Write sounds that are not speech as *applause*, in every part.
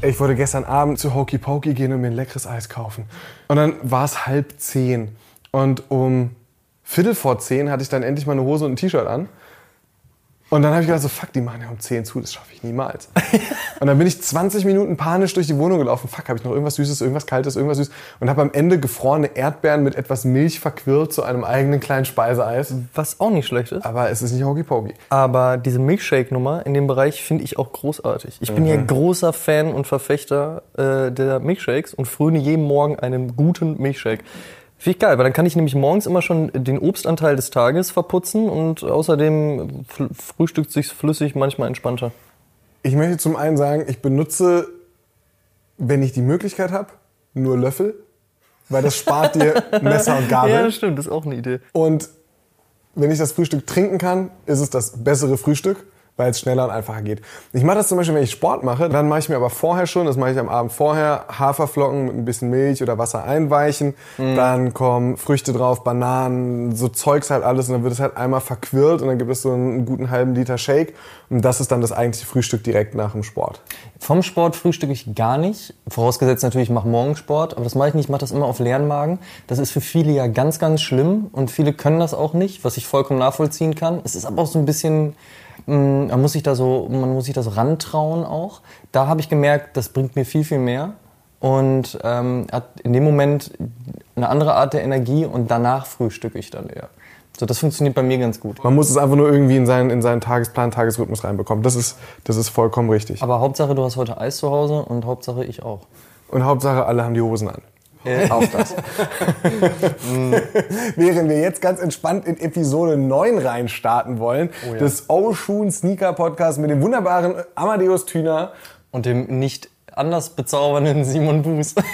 Ich wollte gestern Abend zu Hokey Pokey gehen und mir ein leckeres Eis kaufen. Und dann war es halb zehn. Und um Viertel vor zehn hatte ich dann endlich mal eine Hose und ein T-Shirt an. Und dann habe ich gedacht, so fuck, die machen ja um 10 zu, das schaffe ich niemals. und dann bin ich 20 Minuten panisch durch die Wohnung gelaufen. Fuck, habe ich noch irgendwas Süßes, irgendwas Kaltes, irgendwas Süßes. Und habe am Ende gefrorene Erdbeeren mit etwas Milch verquirlt zu einem eigenen kleinen Speiseeis. Was auch nicht schlecht ist. Aber es ist nicht Hokey Pokey. Aber diese Milkshake-Nummer in dem Bereich finde ich auch großartig. Ich bin ja großer Fan und Verfechter äh, der Milkshakes und fröne jeden Morgen einen guten Milkshake. Finde ich geil, weil dann kann ich nämlich morgens immer schon den Obstanteil des Tages verputzen und außerdem frühstückt sich's flüssig manchmal entspannter. Ich möchte zum einen sagen, ich benutze, wenn ich die Möglichkeit habe, nur Löffel. Weil das spart dir *laughs* Messer und Gabel. Ja, das stimmt, das ist auch eine Idee. Und wenn ich das Frühstück trinken kann, ist es das bessere Frühstück, weil es schneller und einfacher geht. Ich mache das zum Beispiel, wenn ich Sport mache, dann mache ich mir aber vorher schon, das mache ich am Abend vorher, Haferflocken mit ein bisschen Milch oder Wasser einweichen, dann kommen Früchte drauf, Bananen, so Zeugs halt alles und dann wird es halt einmal verquirlt und dann gibt es so einen guten halben Liter Shake und das ist dann das eigentliche Frühstück direkt nach dem Sport. Vom Sport frühstücke ich gar nicht. Vorausgesetzt natürlich, ich mache morgens Sport, aber das mache ich nicht, ich mache das immer auf leeren Magen. Das ist für viele ja ganz, ganz schlimm und viele können das auch nicht, was ich vollkommen nachvollziehen kann. Es ist aber auch so ein bisschen, man muss sich da so, man muss sich da so rantrauen auch. Da habe ich gemerkt, das bringt mir viel, viel mehr und ähm, hat in dem Moment eine andere Art der Energie und danach frühstücke ich dann eher. So, das funktioniert bei mir ganz gut. Man muss es einfach nur irgendwie in seinen, in seinen Tagesplan, Tagesrhythmus reinbekommen. Das ist, das ist vollkommen richtig. Aber Hauptsache, du hast heute Eis zu Hause und Hauptsache ich auch. Und Hauptsache, alle haben die Hosen an. Äh, auch das. *laughs* Während wir jetzt ganz entspannt in Episode 9 reinstarten wollen, Oh ja. des Oshun Sneaker Podcast mit dem wunderbaren Amadeus Thüner. Und dem nicht anders bezaubernden Simon Buß. *laughs*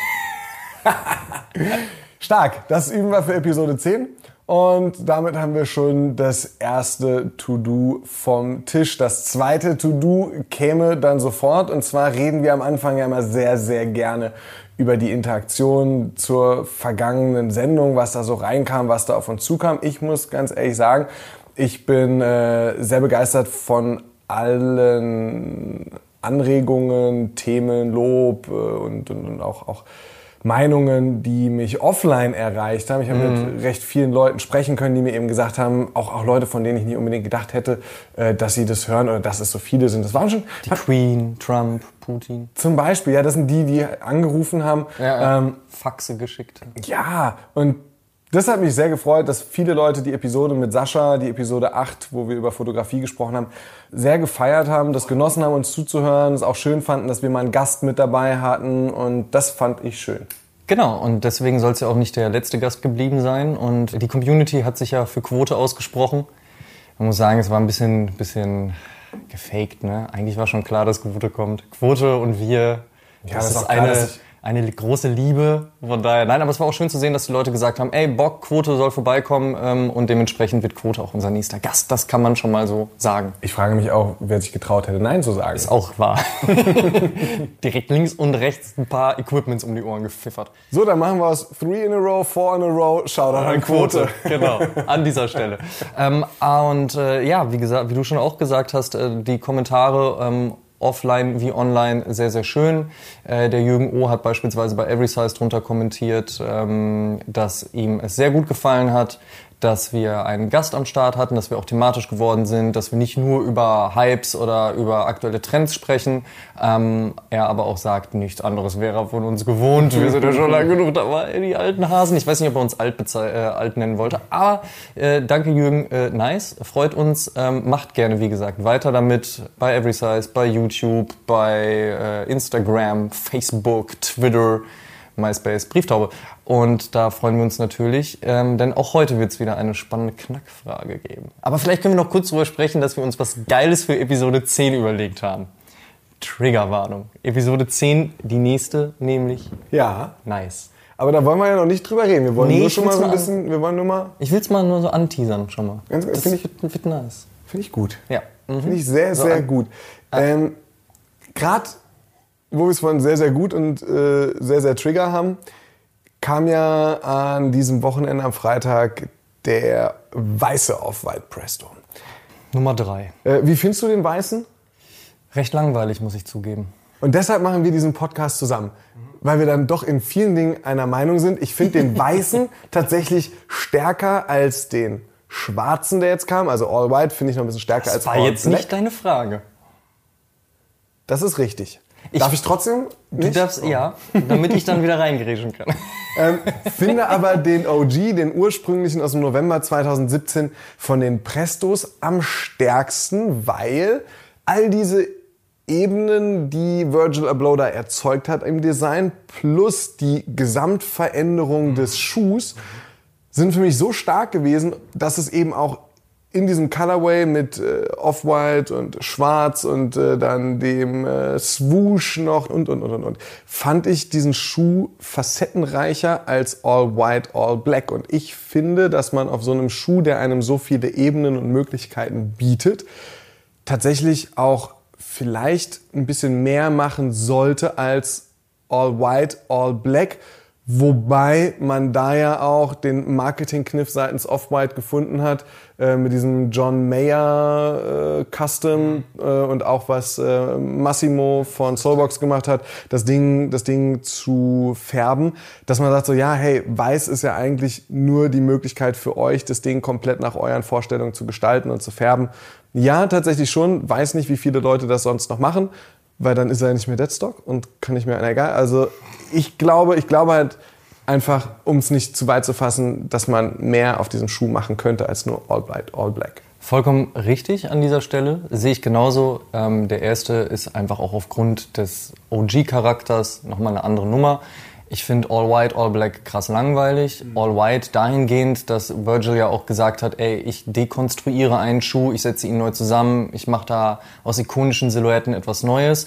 Stark, das üben wir für Episode 10. Und damit haben wir schon das erste To-Do vom Tisch. Das zweite To-Do käme dann sofort. Und zwar reden wir am Anfang ja immer sehr, sehr gerne über die Interaktion zur vergangenen Sendung, was da so reinkam, was da auf uns zukam. Ich muss ganz ehrlich sagen, ich bin äh, sehr begeistert von allen Anregungen, Themen, Lob äh, und, und, und auch, auch Meinungen, die mich offline erreicht haben. Ich habe mit recht vielen Leuten sprechen können, die mir eben gesagt haben, auch, auch Leute, von denen ich nicht unbedingt gedacht hätte, äh, dass sie das hören oder dass es so viele sind. Das waren schon Die Queen, Trump, Putin. zum Beispiel, ja, das sind die, die angerufen haben. Ähm, Faxe geschickt. ja, und das hat mich sehr gefreut, dass viele Leute die Episode mit Sascha, die Episode 8, wo wir über Fotografie gesprochen haben, sehr gefeiert haben, das genossen haben, uns zuzuhören, es auch schön fanden, dass wir mal einen Gast mit dabei hatten und das fand ich schön. Genau, und deswegen soll es ja auch nicht der letzte Gast geblieben sein. Und die Community hat sich ja für Quote ausgesprochen. Man muss sagen, es war ein bisschen, bisschen gefaked, ne? Eigentlich war schon klar, dass Quote kommt. Quote und wir, Ja, das, das ist ist klar, eine, eine große Liebe. Von daher, nein, aber es war auch schön zu sehen, dass die Leute gesagt haben, ey, Bock, Quote soll vorbeikommen ähm, und dementsprechend wird Quote auch unser nächster Gast. Das kann man schon mal so sagen. Ich frage mich auch, wer sich getraut hätte, Nein zu sagen. Ist auch wahr. *laughs* Direkt links und rechts ein paar Equipments um die Ohren gepfiffert. So, dann machen wir aus Three in a row, Four in a row, Shoutout an Quote. *laughs* genau, an dieser Stelle. *laughs* Ähm, und äh, ja, wie gesagt, wie du schon auch gesagt hast, äh, die Kommentare ähm, offline wie online sehr, sehr schön. Äh, der Jürgen O. hat beispielsweise bei Every Size drunter kommentiert, ähm, dass ihm es sehr gut gefallen hat, dass wir einen Gast am Start hatten, dass wir auch thematisch geworden sind, dass wir nicht nur über Hypes oder über aktuelle Trends sprechen. Ähm, er aber auch sagt, nichts anderes wäre er von uns gewohnt. Wir sind ja schon lange genug dabei, die alten Hasen. Ich weiß nicht, ob er uns alt, äh, alt nennen wollte, aber äh, danke Jürgen, äh, nice, freut uns. Ähm, macht gerne, wie gesagt, weiter damit bei Every Size, bei YouTube, bei äh, Instagram, Facebook, Twitter MySpace Brieftaube. Und da freuen wir uns natürlich, ähm, denn auch heute wird es wieder eine spannende Knackfrage geben. Aber vielleicht können wir noch kurz darüber sprechen, dass wir uns was Geiles für Episode 10 überlegt haben. Triggerwarnung. Episode 10, die nächste, nämlich Ja, nice. aber da wollen wir ja noch nicht drüber reden. Wir wollen Nee, nur schon mal so ein bisschen, wir wollen nur mal, Ich will es mal nur so anteasern schon mal. Ganz- das find ich- wird, wird nice. finde ich gut. Ja. Mhm. Finde ich sehr, So sehr an- gut. Ähm, Gerade, wo wir es von sehr, sehr gut und äh, sehr, sehr Trigger haben, kam ja an diesem Wochenende am Freitag der weiße Off-White Presto. Nummer 3. Äh, wie findest du den weißen? Recht langweilig, muss ich zugeben. Und deshalb machen wir diesen Podcast zusammen. Weil wir dann doch in vielen Dingen einer Meinung sind. Ich finde den weißen *laughs* tatsächlich stärker als den schwarzen, der jetzt kam. Also All White finde ich noch ein bisschen stärker als Das war All jetzt Black. nicht deine Frage. Das ist richtig. Ich- Darf ich trotzdem Du nicht? darfst, ja, damit ich dann wieder reingerätschen kann. *laughs* Ähm, finde aber den OG, den ursprünglichen aus dem November 2017 von den Prestos am stärksten, weil all diese Ebenen, die Virgil Abloh da erzeugt hat im Design, plus die Gesamtveränderung des Schuhs, sind für mich so stark gewesen, dass es eben auch in diesem Colorway mit äh, Off-White und Schwarz und äh, dann dem äh, Swoosh noch und, und, und, und, und, fand ich diesen Schuh facettenreicher als All White, All Black. Und ich finde, dass man auf so einem Schuh, der einem so viele Ebenen und Möglichkeiten bietet, tatsächlich auch vielleicht ein bisschen mehr machen sollte als All White, All Black. Wobei man da ja auch den Marketingkniff seitens Off-White gefunden hat, äh, mit diesem John Mayer äh, Custom äh, und auch was äh, Massimo von Soulbox gemacht hat, das Ding, das Ding zu färben, dass man sagt so, ja, hey, weiß ist ja eigentlich nur die Möglichkeit für euch, das Ding komplett nach euren Vorstellungen zu gestalten und zu färben. Ja, tatsächlich schon, weiß nicht, wie viele Leute das sonst noch machen, weil dann ist er nicht mehr Deadstock und kann nicht mehr, na, egal. Also ich glaube, ich glaube halt einfach, um es nicht zu weit zu fassen, dass man mehr auf diesem Schuh machen könnte als nur All White, All Black. Vollkommen richtig an dieser Stelle. Sehe ich genauso. Ähm, der erste ist einfach auch aufgrund des OG-Charakters nochmal eine andere Nummer. Ich finde All White, All Black krass langweilig. All White dahingehend, dass Virgil ja auch gesagt hat, ey, ich dekonstruiere einen Schuh, ich setze ihn neu zusammen, ich mache da aus ikonischen Silhouetten etwas Neues.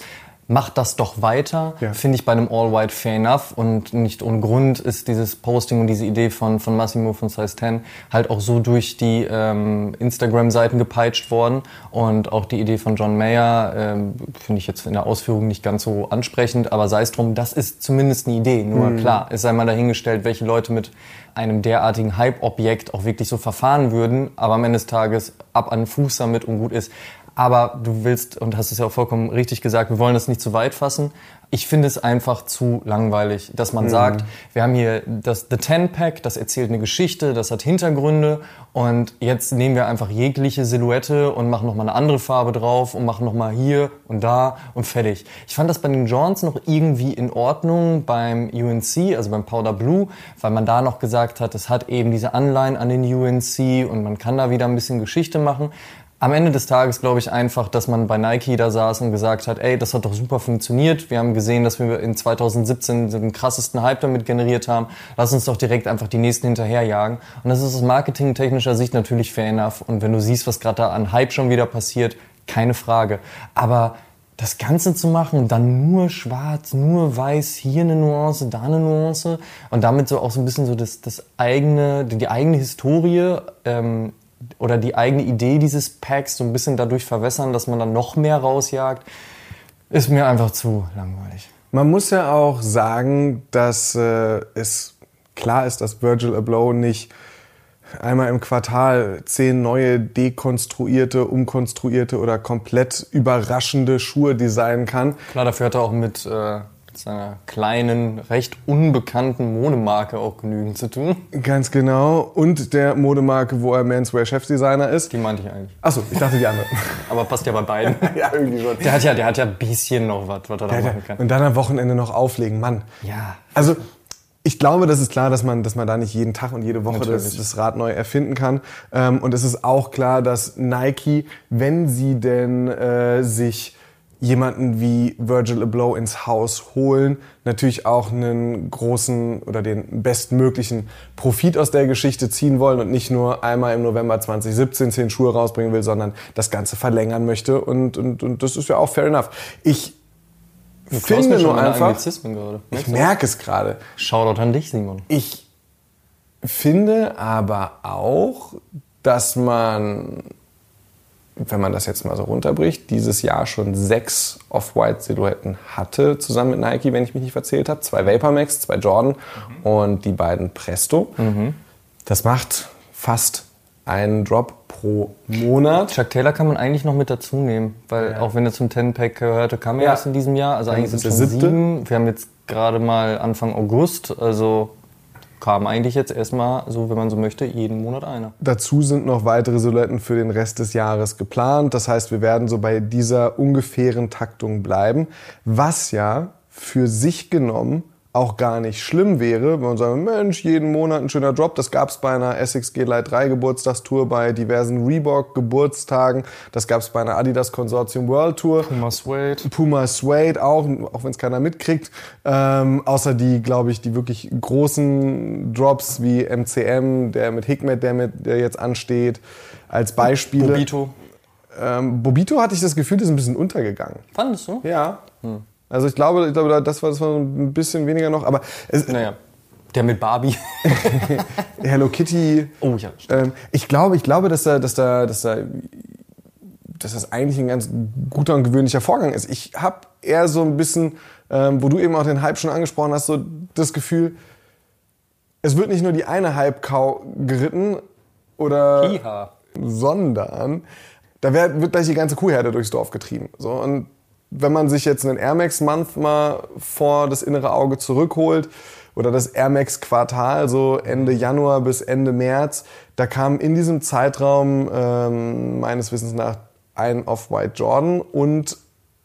Macht das doch weiter, Ja. finde ich bei einem All White fair enough und nicht ohne Grund ist dieses Posting und diese Idee von, von Massimo von Size 10 halt auch so durch die ähm, Instagram-Seiten gepeitscht worden und auch die Idee von John Mayer ähm, finde ich jetzt in der Ausführung nicht ganz so ansprechend, aber sei es drum, das ist zumindest eine Idee. Nur klar, es sei mal dahingestellt, welche Leute mit einem derartigen Hype-Objekt auch wirklich so verfahren würden, aber am Ende des Tages ab an den Fuß damit und gut ist. Aber du willst, und hast es ja auch vollkommen richtig gesagt, wir wollen das nicht zu weit fassen. Ich finde es einfach zu langweilig, dass man sagt, wir haben hier das The Ten Pack, das erzählt eine Geschichte, das hat Hintergründe und jetzt nehmen wir einfach jegliche Silhouette und machen nochmal eine andere Farbe drauf und machen nochmal hier und da und fertig. Ich fand das bei den Johns noch irgendwie in Ordnung beim UNC, also beim Powder Blue, weil man da noch gesagt hat, es hat eben diese Anleihen an den UNC und man kann da wieder ein bisschen Geschichte machen. Am Ende des Tages glaube ich einfach, dass man bei Nike da saß und gesagt hat, ey, das hat doch super funktioniert. Wir haben gesehen, dass wir in 2017 den krassesten Hype damit generiert haben. Lass uns doch direkt einfach die nächsten hinterherjagen. Und das ist aus marketingtechnischer Sicht natürlich fair enough. Und wenn du siehst, was gerade da an Hype schon wieder passiert, keine Frage. Aber das Ganze zu machen, dann nur schwarz, nur weiß, hier eine Nuance, da eine Nuance und damit so auch so ein bisschen so das, das eigene, die, die eigene Historie ähm, oder die eigene Idee dieses Packs so ein bisschen dadurch verwässern, dass man dann noch mehr rausjagt, ist mir einfach zu langweilig. Man muss ja auch sagen, dass äh, es klar ist, dass Virgil Abloh nicht einmal im Quartal zehn neue dekonstruierte, umkonstruierte oder komplett überraschende Schuhe designen kann. Klar, dafür hat er auch mit, äh, mit seiner kleinen, recht unbekannten Modemarke auch genügend zu tun. Ganz genau. Und der Modemarke, wo er Menswear-Chefdesigner ist. Die meinte ich eigentlich. Achso, ich dachte die andere. *laughs* Aber passt ja bei beiden. *laughs* ja, irgendwie schon. Der hat ja, der hat ja ein bisschen noch was, was er da machen kann. Und dann am Wochenende noch auflegen, Mann. Ja. Also ich glaube, das ist klar, dass man, dass man da nicht jeden Tag und jede Woche das, das Rad neu erfinden kann. Ähm, und es ist auch klar, dass Nike, wenn sie denn äh, sich jemanden wie Virgil Abloh ins Haus holen, natürlich auch einen großen oder den bestmöglichen Profit aus der Geschichte ziehen wollen und nicht nur einmal im November 2017 zehn Schuhe rausbringen will, sondern das Ganze verlängern möchte und, und, und das ist ja auch fair enough. Ich Du finde nur einfach, gerade. ich merke es gerade, Shoutout an dich, Simon. ich finde aber auch, dass man, wenn man das jetzt mal so runterbricht, dieses Jahr schon sechs Off-White-Silhouetten hatte, zusammen mit Nike, wenn ich mich nicht verzählt habe. Zwei Vapor Max, zwei Jordan und die beiden Presto. Das macht fast einen Drop pro Monat. Chuck Taylor kann man eigentlich noch mit dazu nehmen, weil auch wenn er zum 10-Pack gehörte, kam er Ja. erst in diesem Jahr. Also eigentlich sind es sieben. Wir haben jetzt gerade mal Anfang August, also kam eigentlich jetzt erstmal, so wenn man so möchte, jeden Monat einer. Dazu sind noch weitere Silhouetten für den Rest des Jahres geplant. Das heißt, wir werden so bei dieser ungefähren Taktung bleiben, was ja für sich genommen auch gar nicht schlimm wäre, wenn man sagt, Mensch, jeden Monat ein schöner Drop. Das gab es bei einer Essex G-Lite 3 Geburtstagstour, bei diversen Reebok Geburtstagen. Das gab es bei einer Adidas Consortium World Tour. Puma Suede. Puma Suede auch, auch wenn es keiner mitkriegt. Ähm, außer die, glaube ich, die wirklich großen Drops wie MCM, der mit Hikmet, der, mit, der jetzt ansteht, als Beispiele. Bobito. Ähm, Bobito hatte ich das Gefühl, das ist ein bisschen untergegangen. Fandest du? Ja. Also ich glaube, ich glaube, das war, das war so ein bisschen weniger noch, aber es, Naja. Der mit Barbie. *laughs* Hello Kitty. Oh ja. Ähm, ich glaube, ich glaube, dass da, dass da, dass da, dass das eigentlich ein ganz guter und gewöhnlicher Vorgang ist. Ich habe eher so ein bisschen, ähm, wo du eben auch den Hype schon angesprochen hast, so das Gefühl, es wird nicht nur die eine Hype-Cow geritten oder Hiha. sondern da wird, wird gleich die ganze Kuhherde durchs Dorf getrieben. So, und wenn man sich jetzt einen Air Max Month mal vor das innere Auge zurückholt oder das Air Max Quartal, so Ende Januar bis Ende März, da kam in diesem Zeitraum ähm, meines Wissens nach ein Off-White Jordan und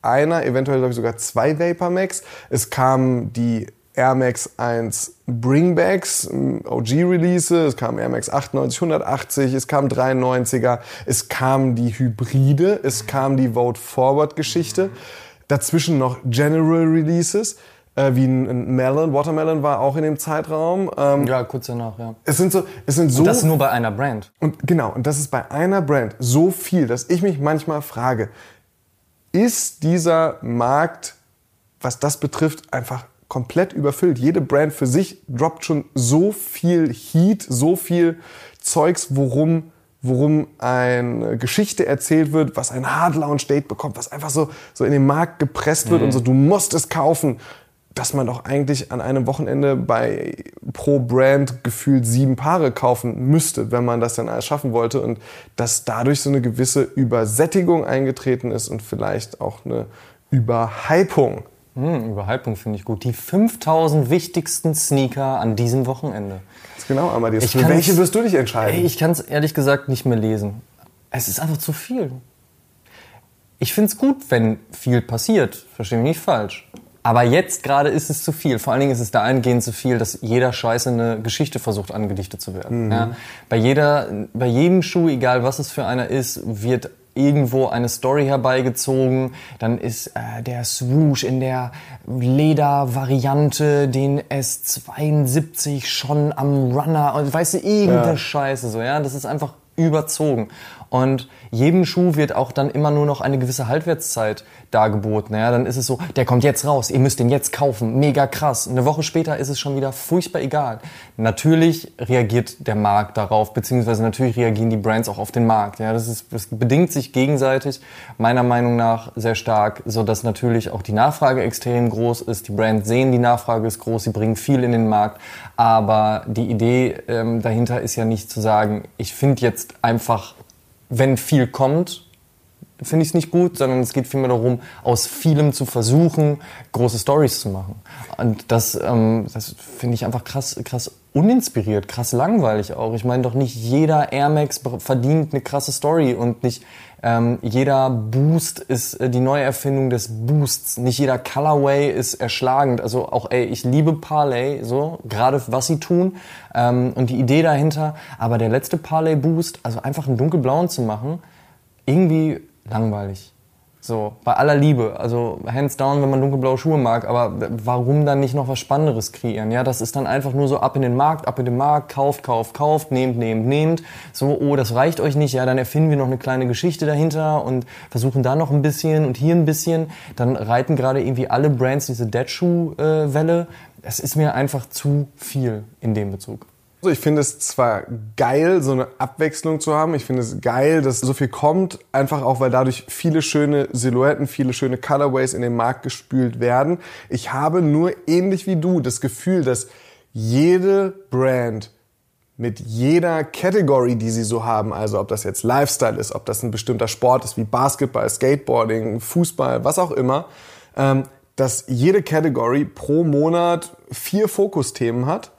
einer, eventuell glaube ich sogar zwei Vapor Max. Es kamen die Air Max 1 Bringbacks, OG-Release, es kam Air Max 98, 180, es kam 93er, es kam die Hybride, es kam die Vote Forward-Geschichte, dazwischen noch General Releases, äh, wie ein, Melon, Watermelon war auch in dem Zeitraum. Ähm, Ja, kurz danach, ja. es sind so, es sind so Das nur bei einer Brand. und genau, und das ist bei einer Brand so viel, dass ich mich manchmal frage, ist dieser Markt, was das betrifft, einfach komplett überfüllt? Jede Brand für sich droppt schon so viel Heat, so viel Zeugs, worum worum eine Geschichte erzählt wird, was ein Hard Launch Date bekommt, was einfach so, so in den Markt gepresst wird und so, du musst es kaufen, dass man doch eigentlich an einem Wochenende bei pro Brand gefühlt sieben Paare kaufen müsste, wenn man das dann alles schaffen wollte und dass dadurch so eine gewisse Übersättigung eingetreten ist und vielleicht auch eine Überhypung. Hm, Überhypung finde ich gut. Die 5000 wichtigsten Sneaker an diesem Wochenende. Ganz genau, Amadeus. Für welche wirst du dich entscheiden? Ey, ich kann es ehrlich gesagt nicht mehr lesen. Es ist einfach zu viel. Ich finde es gut, wenn viel passiert. Verstehe mich nicht falsch. Aber jetzt gerade ist es zu viel. Vor allen Dingen ist es dahingehend zu viel, dass jeder Scheiße eine Geschichte versucht angedichtet zu werden. Ja? Bei, jeder, bei jedem Schuh, egal was es für einer ist, wird irgendwo eine Story herbeigezogen. Dann ist äh, der Swoosh in der Ledervariante, den S72 schon am Runner und weißt du, irgendeine Ja. Scheiße so, ja. Das ist einfach überzogen. Und jedem Schuh wird auch dann immer nur noch eine gewisse Halbwertszeit dargeboten. Ja, dann ist es so, der kommt jetzt raus, ihr müsst den jetzt kaufen, mega krass. Eine Woche später ist es schon wieder furchtbar egal. Natürlich reagiert der Markt darauf, beziehungsweise natürlich reagieren die Brands auch auf den Markt. Ja, das, ist, das bedingt sich gegenseitig, meiner Meinung nach sehr stark, so dass natürlich auch die Nachfrage extrem groß ist. Die Brands sehen, die Nachfrage ist groß, sie bringen viel in den Markt. Aber die Idee ähm, dahinter ist ja nicht zu sagen, ich finde jetzt einfach wenn viel kommt, finde ich es nicht gut, sondern es geht vielmehr darum, aus vielem zu versuchen, große Stories zu machen. Und das, ähm, das finde ich einfach krass, krass uninspiriert, krass langweilig auch. Ich meine doch nicht jeder Air Max verdient eine krasse Story und nicht ähm, jeder Boost ist äh, die Neuerfindung des Boosts. Nicht jeder Colorway ist erschlagend. Also auch, ey, ich liebe Parley, so, gerade was sie tun ähm, und die Idee dahinter. Aber der letzte Parley Boost, also einfach einen dunkelblauen zu machen, irgendwie langweilig. So, bei aller Liebe. Also hands down, wenn man dunkelblaue Schuhe mag, aber warum dann nicht noch was Spannenderes kreieren? Ja, das ist dann einfach nur so ab in den Markt, ab in den Markt, kauft, kauft, kauft, nehmt, nehmt, nehmt. So, oh, das reicht euch nicht, ja, dann erfinden wir noch eine kleine Geschichte dahinter und versuchen da noch ein bisschen und hier ein bisschen. Dann reiten gerade irgendwie alle Brands diese Dead Shoe-Welle. Es ist mir einfach zu viel in dem Bezug. Also ich finde es zwar geil, so eine Abwechslung zu haben. Ich finde es geil, dass so viel kommt, einfach auch, weil dadurch viele schöne Silhouetten, viele schöne Colorways in den Markt gespült werden. Ich habe nur ähnlich wie du das Gefühl, dass jede Brand mit jeder Category, die sie so haben, also ob das jetzt Lifestyle ist, ob das ein bestimmter Sport ist wie Basketball, Skateboarding, Fußball, was auch immer, ähm, dass jede Category pro Monat vier Fokusthemen hat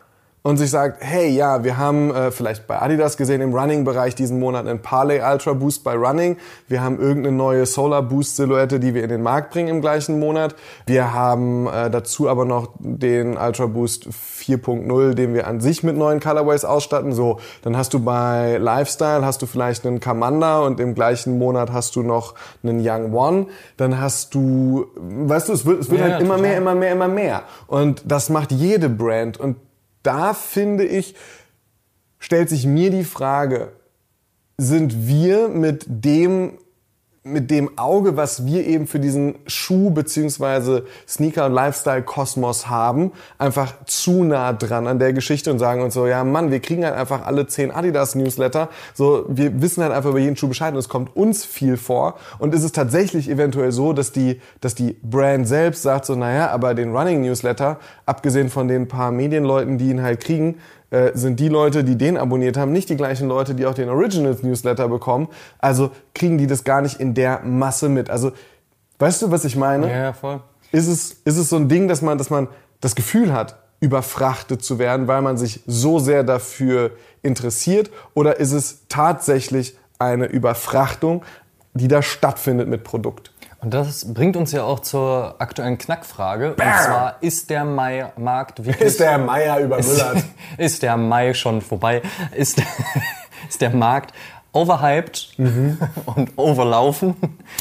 und sich sagt, hey, ja, wir haben äh, vielleicht bei Adidas gesehen im Running-Bereich diesen Monat einen Parley Ultra Boost bei Running. Wir haben irgendeine neue Solar Boost Silhouette, die wir in den Markt bringen im gleichen Monat. Wir haben äh, dazu aber noch den Ultra Boost 4.0, den wir an sich mit neuen Colorways ausstatten. So, dann hast du bei Lifestyle hast du vielleicht einen Commander und im gleichen Monat hast du noch einen Young One. Dann hast du, weißt du, es wird, es wird Ja, halt immer total. mehr, immer mehr, immer mehr. Und das macht jede Brand. Und da finde ich, stellt sich mir die Frage, sind wir mit dem mit dem Auge, was wir eben für diesen Schuh beziehungsweise Sneaker und Lifestyle Kosmos haben, einfach zu nah dran an der Geschichte und sagen uns so, ja Mann, wir kriegen halt einfach alle zehn Adidas Newsletter, so wir wissen halt einfach über jeden Schuh Bescheid und es kommt uns viel vor. Und ist es tatsächlich eventuell so, dass die dass die Brand selbst sagt so, naja, aber den Running Newsletter, abgesehen von den paar Medienleuten, die ihn halt kriegen, äh, sind die Leute, die den abonniert haben, nicht die gleichen Leute, die auch den Originals Newsletter bekommen. Also kriegen die das gar nicht in der Masse mit. Also, weißt du, was ich meine? Ja, ja, voll. Ist, es, ist es so ein Ding, dass man, dass man das Gefühl hat, überfrachtet zu werden, weil man sich so sehr dafür interessiert? Oder ist es tatsächlich eine Überfrachtung, die da stattfindet mit Produkt? Und das bringt uns ja auch zur aktuellen Knackfrage. Und zwar, ist der Mai-Markt wirklich... Ist der Meier übermüllert? *laughs* ist der Mai schon vorbei? Ist, *laughs* ist der Markt overhyped *laughs* und overlaufen?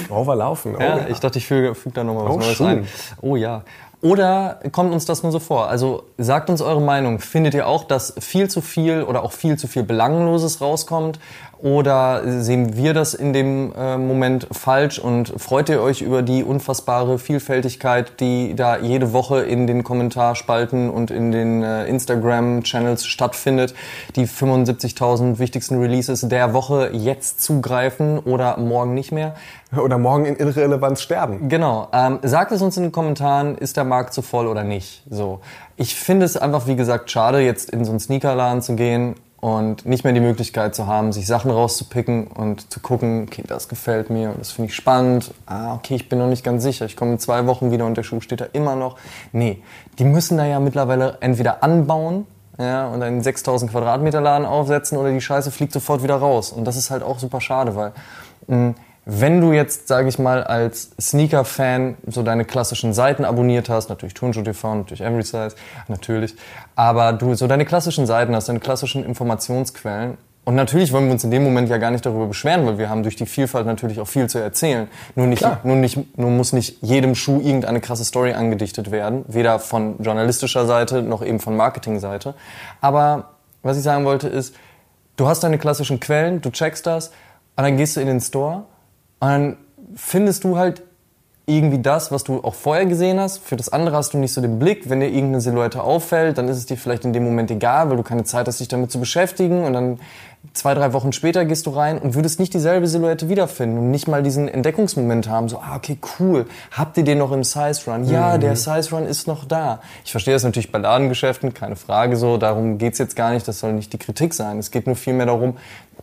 Overlaufen. Oh, Ja, ich dachte, ich füge, füge da nochmal was Oh, Neues schön. ein. Oh ja. Oder kommt uns das nur so vor? Also sagt uns eure Meinung. Findet ihr auch, dass viel zu viel oder auch viel zu viel Belangloses rauskommt? Oder sehen wir das in dem äh, Moment falsch und freut ihr euch über die unfassbare Vielfältigkeit, die da jede Woche in den Kommentarspalten und in den äh, Instagram-Channels stattfindet, die 75.000 wichtigsten Releases der Woche jetzt zugreifen oder morgen nicht mehr? Oder morgen in Irrelevanz sterben. Genau. Ähm, sagt es uns in den Kommentaren, ist der Markt zu voll oder nicht. So. Ich finde es einfach, wie gesagt, schade, jetzt in so einen Sneakerladen zu gehen und nicht mehr die Möglichkeit zu haben, sich Sachen rauszupicken und zu gucken, okay, das gefällt mir und das finde ich spannend. Ah, okay, ich bin noch nicht ganz sicher. Ich komme in zwei Wochen wieder und der Schuh steht da immer noch. Nee, die müssen da ja mittlerweile entweder anbauen ja, und einen 6000 Quadratmeter Laden aufsetzen oder die Scheiße fliegt sofort wieder raus. Und das ist halt auch super schade, weil mh, wenn du jetzt, sage ich mal, als Sneaker-Fan so deine klassischen Seiten abonniert hast, natürlich Turnschuh TV, natürlich Every Size, natürlich, aber du so deine klassischen Seiten hast, deine klassischen Informationsquellen und natürlich wollen wir uns in dem Moment ja gar nicht darüber beschweren, weil wir haben durch die Vielfalt natürlich auch viel zu erzählen. Nur nicht, Klar. nur nicht, nur muss nicht jedem Schuh irgendeine krasse Story angedichtet werden, weder von journalistischer Seite noch eben von Marketingseite. Aber was ich sagen wollte ist, du hast deine klassischen Quellen, du checkst das und dann gehst du in den Store und dann findest du halt irgendwie das, was du auch vorher gesehen hast. Für das andere hast du nicht so den Blick. Wenn dir irgendeine Silhouette auffällt, dann ist es dir vielleicht in dem Moment egal, weil du keine Zeit hast, dich damit zu beschäftigen. Und dann zwei, drei Wochen später gehst du rein und würdest nicht dieselbe Silhouette wiederfinden und nicht mal diesen Entdeckungsmoment haben. So, ah, okay, cool. Habt ihr den noch im Size Run? Ja, der Size Run ist noch da. Ich verstehe das natürlich bei Ladengeschäften, keine Frage so. Darum geht's jetzt gar nicht. Das soll nicht die Kritik sein. Es geht nur vielmehr darum,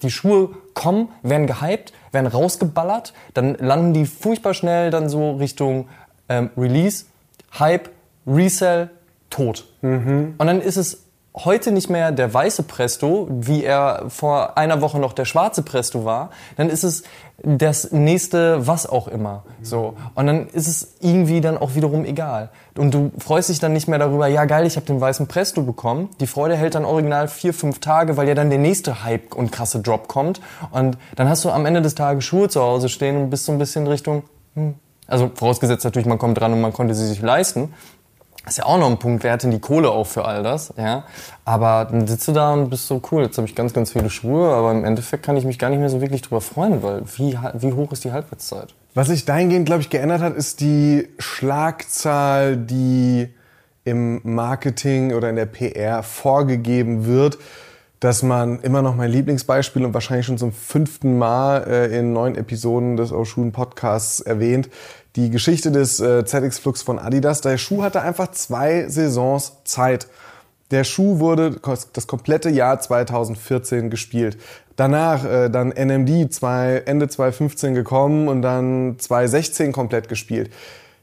die Schuhe kommen, werden gehypt, werden rausgeballert, dann landen die furchtbar schnell dann so Richtung ähm, Release, Hype, Resell, tot. Und dann ist es heute nicht mehr der weiße Presto, wie er vor einer Woche noch der schwarze Presto war, dann ist es das nächste was auch immer. So. Und dann ist es irgendwie dann auch wiederum egal. Und du freust dich dann nicht mehr darüber, ja geil, ich habe den weißen Presto bekommen. Die Freude hält dann original vier, fünf Tage, weil ja dann der nächste Hype und krasse Drop kommt. Und dann hast du am Ende des Tages Schuhe zu Hause stehen und bist so ein bisschen Richtung, Also vorausgesetzt natürlich, man kommt dran und man konnte sie sich leisten. Ist ja auch noch ein Punkt, wer hat denn die Kohle auch für all das? Ja? Aber dann sitzt du da und bist so cool, jetzt habe ich ganz, ganz viele Schuhe, aber im Endeffekt kann ich mich gar nicht mehr so wirklich drüber freuen, weil wie, wie hoch ist die Halbwertszeit? Was sich dahingehend, glaube ich, geändert hat, ist die Schlagzahl, die im Marketing oder in der PR vorgegeben wird, dass man immer noch mein Lieblingsbeispiel und wahrscheinlich schon zum fünften Mal äh, in neun Episoden des Oshun Podcasts erwähnt, die Geschichte des äh, ZX Flux von Adidas. Der Schuh hatte einfach zwei Saisons Zeit. Der Schuh wurde das komplette Jahr 2014 gespielt. Danach äh, dann NMD zwei, Ende 2015 gekommen und dann 2016 komplett gespielt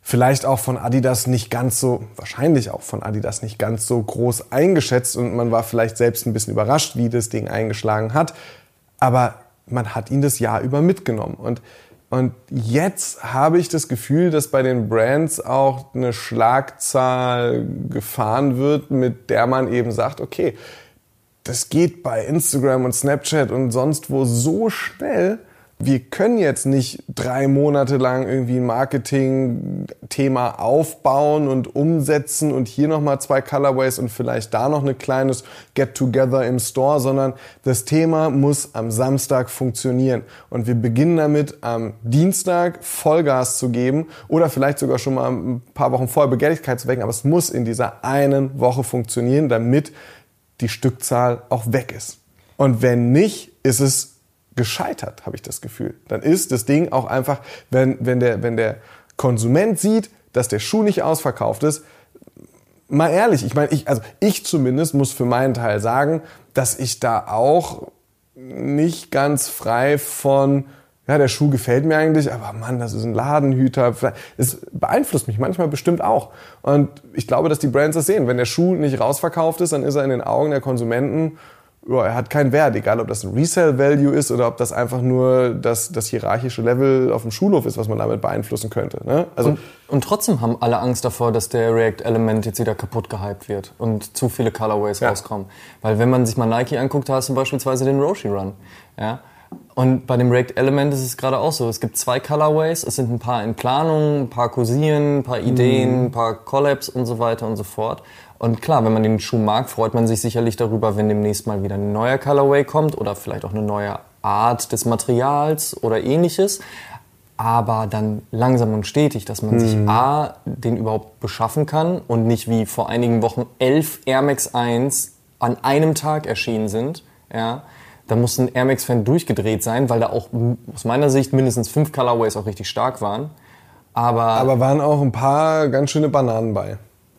vielleicht auch von Adidas nicht ganz so, wahrscheinlich auch von Adidas nicht ganz so groß eingeschätzt und man war vielleicht selbst ein bisschen überrascht, wie das Ding eingeschlagen hat. Aber man hat ihn das Jahr über mitgenommen. Und, und jetzt habe ich das Gefühl, dass bei den Brands auch eine Schlagzahl gefahren wird, mit der man eben sagt, okay, das geht bei Instagram und Snapchat und sonst wo so schnell, wir können jetzt nicht drei Monate lang irgendwie ein Marketing-Thema aufbauen und umsetzen und hier nochmal zwei Colorways und vielleicht da noch ein kleines Get-Together im Store, sondern das Thema muss am Samstag funktionieren. Und wir beginnen damit, am Dienstag Vollgas zu geben oder vielleicht sogar schon mal ein paar Wochen vorher Begehrlichkeit zu wecken, aber es muss in dieser einen Woche funktionieren, damit die Stückzahl auch weg ist. Und wenn nicht, ist es gescheitert, habe ich das Gefühl. Dann ist das Ding auch einfach, wenn, wenn, der, wenn der Konsument sieht, dass der Schuh nicht ausverkauft ist, mal ehrlich, ich meine, ich, also ich zumindest muss für meinen Teil sagen, dass ich da auch nicht ganz frei von, ja, der Schuh gefällt mir eigentlich, aber Mann, das ist ein Ladenhüter. Es beeinflusst mich manchmal bestimmt auch. Und ich glaube, dass die Brands das sehen. Wenn der Schuh nicht rausverkauft ist, dann ist er in den Augen der Konsumenten ja, er hat keinen Wert, egal ob das ein Resale-Value ist oder ob das einfach nur das, das hierarchische Level auf dem Schulhof ist, was man damit beeinflussen könnte. Ne? Also und, und, trotzdem haben alle Angst davor, dass der React-Element jetzt wieder kaputt gehypt wird und zu viele Colorways ja. rauskommen. Weil wenn man sich mal Nike anguckt, da hast du beispielsweise den Roshi Run. Ja? Und bei dem React Element ist es gerade auch so. Es gibt zwei Colorways, es sind ein paar in Planung, ein paar kursieren, ein paar Ideen, mhm. ein paar Collabs und so weiter und so fort. Und klar, wenn man den Schuh mag, freut man sich sicherlich darüber, wenn demnächst mal wieder ein neuer Colorway kommt oder vielleicht auch eine neue Art des Materials oder ähnliches. Aber dann langsam und stetig, dass man mhm. sich A, den überhaupt beschaffen kann und nicht wie vor einigen Wochen elf Air Max 1 an einem Tag erschienen sind. Ja, da muss ein Air Max-Fan durchgedreht sein, weil da auch aus meiner Sicht mindestens fünf Colorways auch richtig stark waren. Aber, Aber waren auch ein paar ganz schöne Bananen bei.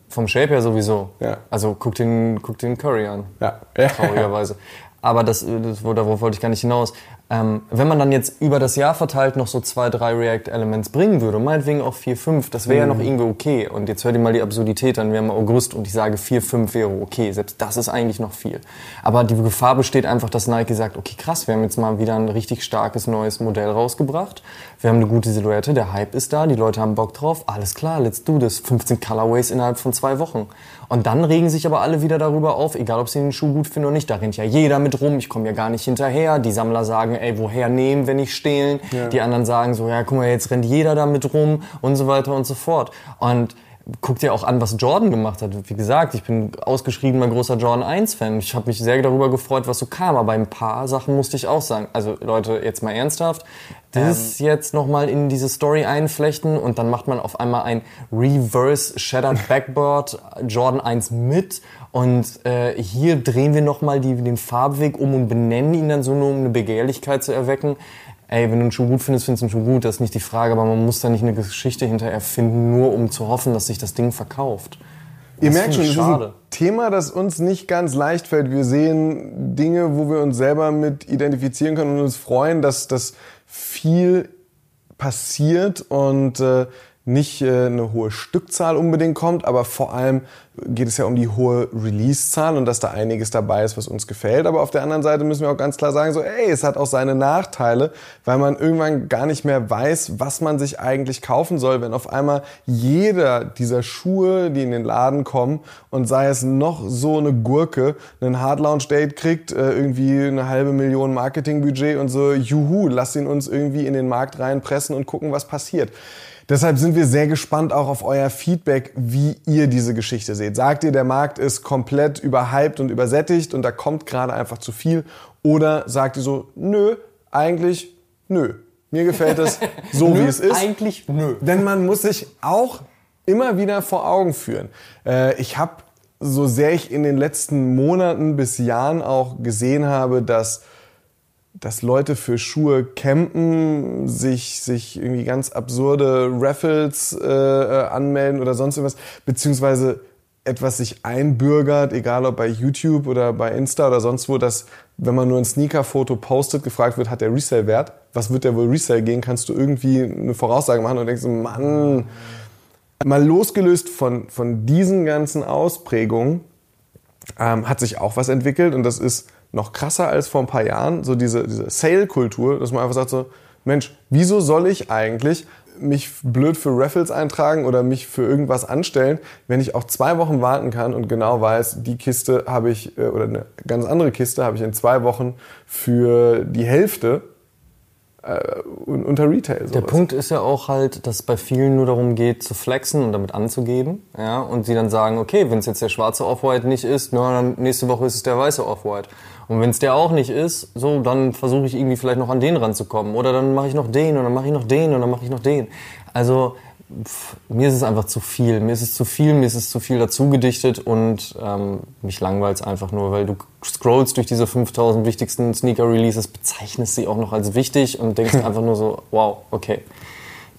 Vom Shape her sowieso. Ja. Also guck den, guck den Curry an. Ja. Traurigerweise. Aber das, das, darauf wollte ich gar nicht hinaus. Ähm, wenn man dann jetzt über das Jahr verteilt noch so zwei, drei React-Elements bringen würde, meinetwegen auch vier, fünf, das wäre mhm. ja noch irgendwie okay. Und jetzt hört ihr mal die Absurdität an, wir haben August und ich sage vier, fünf wäre okay. Selbst das ist eigentlich noch viel. Aber die Gefahr besteht einfach, dass Nike sagt, okay krass, wir haben jetzt mal wieder ein richtig starkes neues Modell rausgebracht. Wir haben eine gute Silhouette, der Hype ist da, die Leute haben Bock drauf. Alles klar, let's do this. 15 Colorways innerhalb von zwei Wochen. Und dann regen sich aber alle wieder darüber auf, egal ob sie den Schuh gut finden oder nicht. Da rennt ja jeder mit rum, ich komme ja gar nicht hinterher. Die Sammler sagen, ey, woher nehmen, wenn ich stehlen? Ja. Die anderen sagen so, ja, guck mal, jetzt rennt jeder damit rum und so weiter und so fort. Und guck dir auch an, was Jordan gemacht hat. Wie gesagt, ich bin ausgeschriebener großer Jordan 1 Fan. Ich habe mich sehr darüber gefreut, was so kam, aber ein paar Sachen musste ich auch sagen. Also Leute, jetzt mal ernsthaft, das ähm. jetzt nochmal in diese Story einflechten und dann macht man auf einmal ein Reverse Shattered Backboard Jordan 1 mit und äh, hier drehen wir nochmal den Farbweg um und benennen ihn dann so nur, um eine Begehrlichkeit zu erwecken ey, wenn du einen Schuh gut findest, findest du einen Schuh gut, das ist nicht die Frage, aber man muss da nicht eine Geschichte hinter erfinden, nur um zu hoffen, dass sich das Ding verkauft. Das Ihr merkt schon, das ist ein Thema, das uns nicht ganz leicht fällt. Wir sehen Dinge, wo wir uns selber mit identifizieren können und uns freuen, dass das viel passiert und äh, nicht äh, eine hohe Stückzahl unbedingt kommt, aber vor allem geht es ja um die hohe Release-Zahl und dass da einiges dabei ist, was uns gefällt. Aber auf der anderen Seite müssen wir auch ganz klar sagen, so, ey, es hat auch seine Nachteile, weil man irgendwann gar nicht mehr weiß, was man sich eigentlich kaufen soll, wenn auf einmal jeder dieser Schuhe, die in den Laden kommen und sei es noch so eine Gurke, einen Hard Launch Date kriegt, äh, irgendwie eine halbe Million Marketingbudget und so, juhu, lass ihn uns irgendwie in den Markt reinpressen und gucken, was passiert. Deshalb sind wir sehr gespannt auch auf euer Feedback, wie ihr diese Geschichte seht. Sagt ihr, der Markt ist komplett überhyped und übersättigt und da kommt gerade einfach zu viel? Oder sagt ihr so, nö, eigentlich nö. Mir gefällt es *laughs* so, nö, wie es ist. Eigentlich nö. Denn man muss sich auch immer wieder vor Augen führen. Äh, ich habe, so sehr ich in den letzten Monaten bis Jahren auch gesehen habe, dass dass Leute für Schuhe campen, sich, sich irgendwie ganz absurde Raffles äh, äh, anmelden oder sonst irgendwas, beziehungsweise etwas sich einbürgert, egal ob bei YouTube oder bei Insta oder sonst wo, dass wenn man nur ein Sneaker-Foto postet, gefragt wird, hat der Resale-Wert? Was wird der wohl Resale gehen? Kannst du irgendwie eine Voraussage machen und denkst, Mann, mal losgelöst von, von diesen ganzen Ausprägungen ähm, hat sich auch was entwickelt und das ist noch krasser als vor ein paar Jahren, so diese, diese Sale-Kultur, dass man einfach sagt so, Mensch, wieso soll ich eigentlich mich blöd für Raffles eintragen oder mich für irgendwas anstellen, wenn ich auch zwei Wochen warten kann und genau weiß, die Kiste habe ich, äh, oder eine ganz andere Kiste habe ich in zwei Wochen für die Hälfte äh, unter Retail. Sowas. Der Punkt ist ja auch halt, dass es bei vielen nur darum geht, zu flexen und damit anzugeben. Ja, und sie dann sagen, okay, wenn es jetzt der schwarze Off-White nicht ist, na, dann nächste Woche ist es der weiße Off-White. Und wenn es der auch nicht ist, so, dann versuche ich irgendwie vielleicht noch an den ranzukommen. Oder dann mache ich noch den und dann mache ich noch den und dann mache ich noch den. Also pff, mir ist es einfach zu viel. Mir ist es zu viel, mir ist es zu viel dazu gedichtet und ähm, mich langweilt es einfach nur, weil du scrollst durch diese 5000 wichtigsten Sneaker-Releases, bezeichnest sie auch noch als wichtig und denkst *laughs* einfach nur so, wow, okay.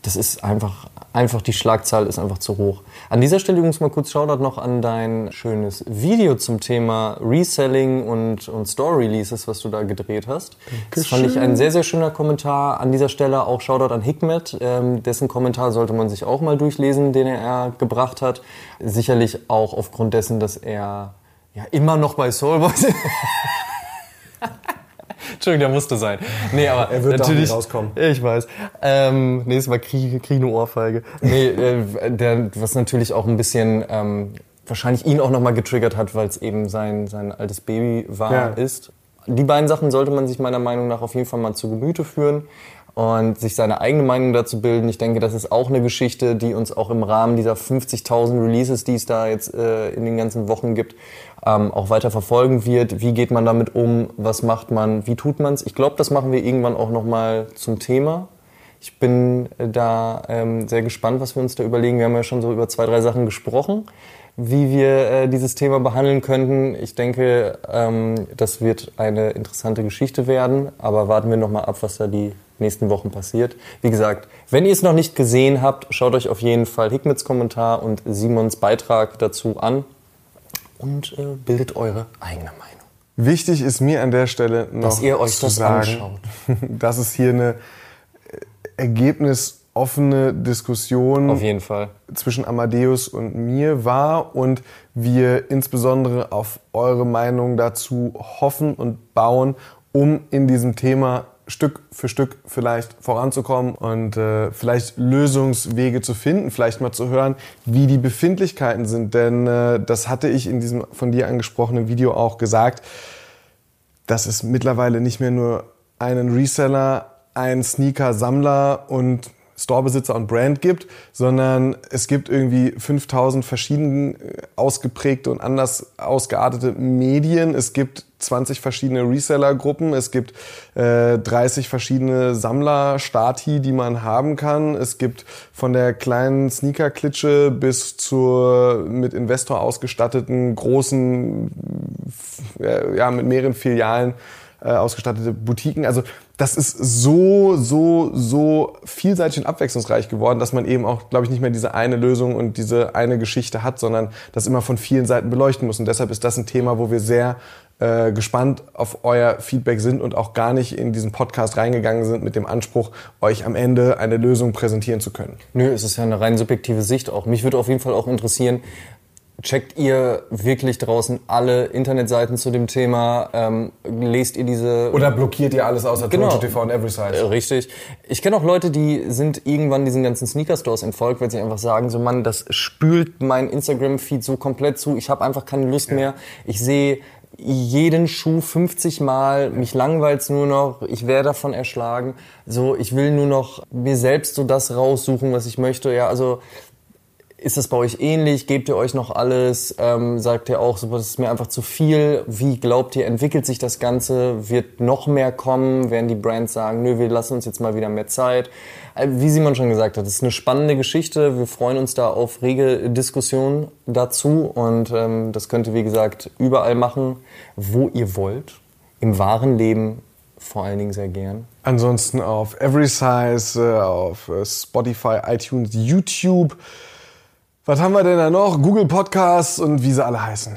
Das ist einfach einfach die Schlagzahl ist einfach zu hoch. An dieser Stelle übrigens mal kurz Shoutout noch an dein schönes Video zum Thema Reselling und, und Store Releases, was du da gedreht hast. Das fand ich ein sehr, sehr schöner Kommentar. An dieser Stelle auch Shoutout an Hikmet, ähm, dessen Kommentar sollte man sich auch mal durchlesen, den er gebracht hat. Sicherlich auch aufgrund dessen, dass er ja immer noch bei Soulboys *laughs* Entschuldigung, der musste sein. Nee, aber er wird natürlich da nicht rauskommen. Ich weiß. Ähm, nächstes Mal kriege krieg eine Ohrfeige. Nee, äh, der, was natürlich auch ein bisschen ähm, wahrscheinlich ihn auch nochmal getriggert hat, weil es eben sein, sein altes Baby war, Ja. ist. Die beiden Sachen sollte man sich meiner Meinung nach auf jeden Fall mal zu Gemüte führen und sich seine eigene Meinung dazu bilden. Ich denke, das ist auch eine Geschichte, die uns auch im Rahmen dieser 50.000 Releases, die es da jetzt äh, in den ganzen Wochen gibt, ähm, auch weiter verfolgen wird. Wie geht man damit um? Was macht man? Wie tut man's? Ich glaube, das machen wir irgendwann auch nochmal zum Thema. Ich bin äh, da ähm, sehr gespannt, was wir uns da überlegen. Wir haben ja schon so über zwei, drei Sachen gesprochen, wie wir äh, dieses Thema behandeln könnten. Ich denke, ähm, das wird eine interessante Geschichte werden, aber warten wir nochmal ab, was da die nächsten Wochen passiert. Wie gesagt, wenn ihr es noch nicht gesehen habt, schaut euch auf jeden Fall Hikmets Kommentar und Simons Beitrag dazu an und äh, bildet eure eigene Meinung. Wichtig ist mir an der Stelle noch Dass ihr euch das sagen, anschaut. *laughs* dass es hier eine äh, ergebnisoffene Diskussion Auf jeden Fall. zwischen Amadeus und mir war und wir insbesondere auf eure Meinung dazu hoffen und bauen, um in diesem Thema Stück für Stück vielleicht voranzukommen und äh, vielleicht Lösungswege zu finden, vielleicht mal zu hören, wie die Befindlichkeiten sind. Denn äh, das hatte ich in diesem von dir angesprochenen Video auch gesagt, dass es mittlerweile nicht mehr nur einen Reseller, einen Sneaker-Sammler und Storebesitzer und Brand gibt, sondern es gibt irgendwie 5000 verschieden äh, ausgeprägte und anders ausgeartete Medien. Es gibt 20 verschiedene Reseller-Gruppen. Es gibt äh, 30 verschiedene Sammler-Stati, die man haben kann. Es gibt von der kleinen Sneaker-Klitsche bis zur mit Investor ausgestatteten großen, ja, mit mehreren Filialen äh, ausgestattete Boutiquen. Also das ist so, so, so vielseitig und abwechslungsreich geworden, dass man eben auch, glaube ich, nicht mehr diese eine Lösung und diese eine Geschichte hat, sondern das immer von vielen Seiten beleuchten muss. Und deshalb ist das ein Thema, wo wir sehr äh, gespannt auf euer Feedback sind und auch gar nicht in diesen Podcast reingegangen sind mit dem Anspruch, euch am Ende eine Lösung präsentieren zu können. Nö, es ist ja eine rein subjektive Sicht auch. Mich würde auf jeden Fall auch interessieren, Checkt ihr wirklich draußen alle Internetseiten zu dem Thema? Ähm, lest ihr diese... Oder blockiert ihr alles außer Genau. TV und Every Size? Äh, Richtig. Ich kenne auch Leute, die sind irgendwann diesen ganzen Sneaker-Stores entfolgt, weil sie einfach sagen, so Mann, das spült mein Instagram-Feed so komplett zu. Ich habe einfach keine Lust mehr. Ich sehe jeden Schuh 50 Mal, mich langweilt's nur noch, ich werde davon erschlagen. So, ich will nur noch mir selbst so das raussuchen, was ich möchte. Ja, also ist das bei euch ähnlich? Gebt ihr euch noch alles? Ähm, sagt ihr auch, das ist mir einfach zu viel? Wie glaubt ihr, entwickelt sich das Ganze? Wird noch mehr kommen? Werden die Brands sagen, nö, wir lassen uns jetzt mal wieder mehr Zeit? Äh, Wie Simon schon gesagt hat, das ist eine spannende Geschichte. Wir freuen uns da auf rege Diskussionen dazu. Und ähm, das könnt ihr, wie gesagt, überall machen, wo ihr wollt. Im wahren Leben vor allen Dingen sehr gern. Ansonsten auf Every Size, äh, auf äh, Spotify, iTunes, YouTube. Was haben wir denn da noch? Google Podcasts und wie sie alle heißen.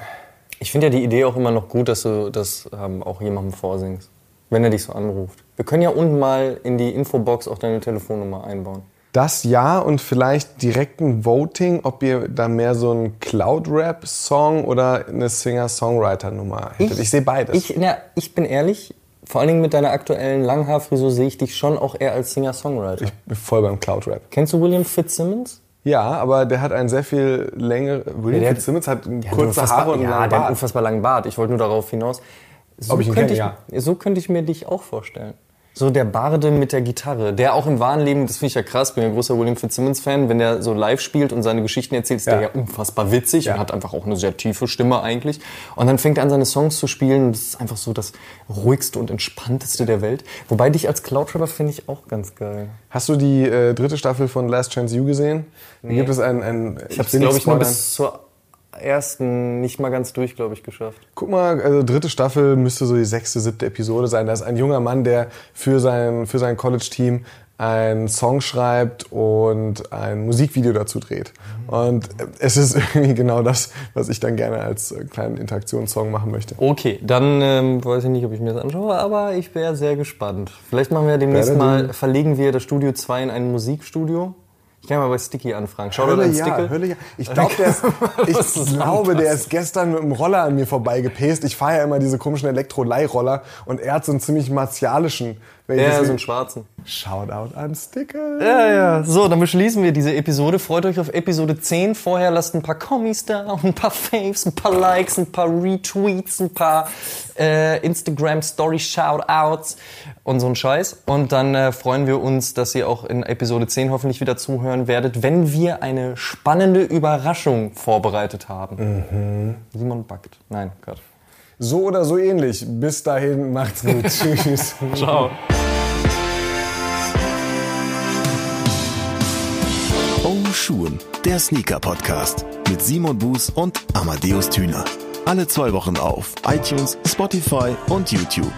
Ich finde ja die Idee auch immer noch gut, dass du das ähm, auch jemandem vorsingst, wenn er dich so anruft. Wir können ja unten mal in die Infobox auch deine Telefonnummer einbauen. Das ja und vielleicht direkt ein Voting, ob ihr da mehr so einen Cloud-Rap-Song oder eine Singer-Songwriter-Nummer hättet. Ich, sehe beides. Ich, na, ich bin ehrlich, vor allen Dingen mit deiner aktuellen Langhaarfrisur sehe ich dich schon auch eher als Singer-Songwriter. bin voll beim Cloud-Rap. Kennst du William Fitzsimmons? Ja, aber der hat einen sehr viel längere. William hat- Fitzsimmons hat kurze Haare und einen ja, langen der hat einen Bart. unfassbar langen Bart. Ich wollte nur darauf hinaus. So Ob ich ihn könnte kenne, So könnte ich mir dich auch vorstellen. So der Barde mit der Gitarre, der auch im wahren Leben, das finde ich ja krass, bin ja großer William Fitzsimmons-Fan, wenn der so live spielt und seine Geschichten erzählt, ist Ja. der ja unfassbar witzig Ja. und hat einfach auch eine sehr tiefe Stimme eigentlich. Und dann fängt er an, seine Songs zu spielen und das ist einfach so das ruhigste und entspannteste der Welt. Wobei dich als Cloud-Rapper finde ich auch ganz geil. Hast du die äh, dritte Staffel von Last Chance You gesehen? Da gibt es ein, ein Ich habe will nicht glaube ich, nur spoilern. bis zur ersten nicht mal ganz durch, glaube ich, geschafft. Guck mal, also dritte Staffel müsste so die sechste, siebte Episode sein. Da ist ein junger Mann, der für sein, für sein College-Team einen Song schreibt und ein Musikvideo dazu dreht. Und es ist *laughs* irgendwie genau das, was ich dann gerne als äh, kleinen Interaktionssong machen möchte. Okay, dann ähm, weiß ich nicht, ob ich mir das anschaue, aber ich wäre sehr gespannt. Vielleicht machen wir demnächst mal, verlegen wir das Studio 2 in ein Musikstudio. Ich kann mal bei Sticky anfragen. Schau Hölle an ja, Sticky. Hölle ja. Ich glaube, der ist, *laughs* ich glaube, der ist gestern mit dem Roller an mir vorbeigepest. Ich fahre ja immer diese komischen Elektro-Leihroller und er hat so einen ziemlich martialischen. Ja, so einen schwarzen. Shoutout an Sticker. Ja, ja. So, dann beschließen wir diese Episode. Freut euch auf Episode 10. Vorher lasst ein paar Kommis da, ein paar Faves, ein paar Likes, ein paar Retweets, ein paar äh, Instagram-Story-Shoutouts und so ein Scheiß. Und dann äh, freuen wir uns, dass ihr auch in Episode 10 hoffentlich wieder zuhören werdet, wenn wir eine spannende Überraschung vorbereitet haben. Simon backt. Nein, Gott. So oder so ähnlich. Bis dahin, macht's gut. *laughs* Tschüss. Ciao. Oh Schuhen, der Sneaker-Podcast mit Simon Buß und Amadeus Thüner. Alle zwei Wochen auf iTunes, Spotify und YouTube.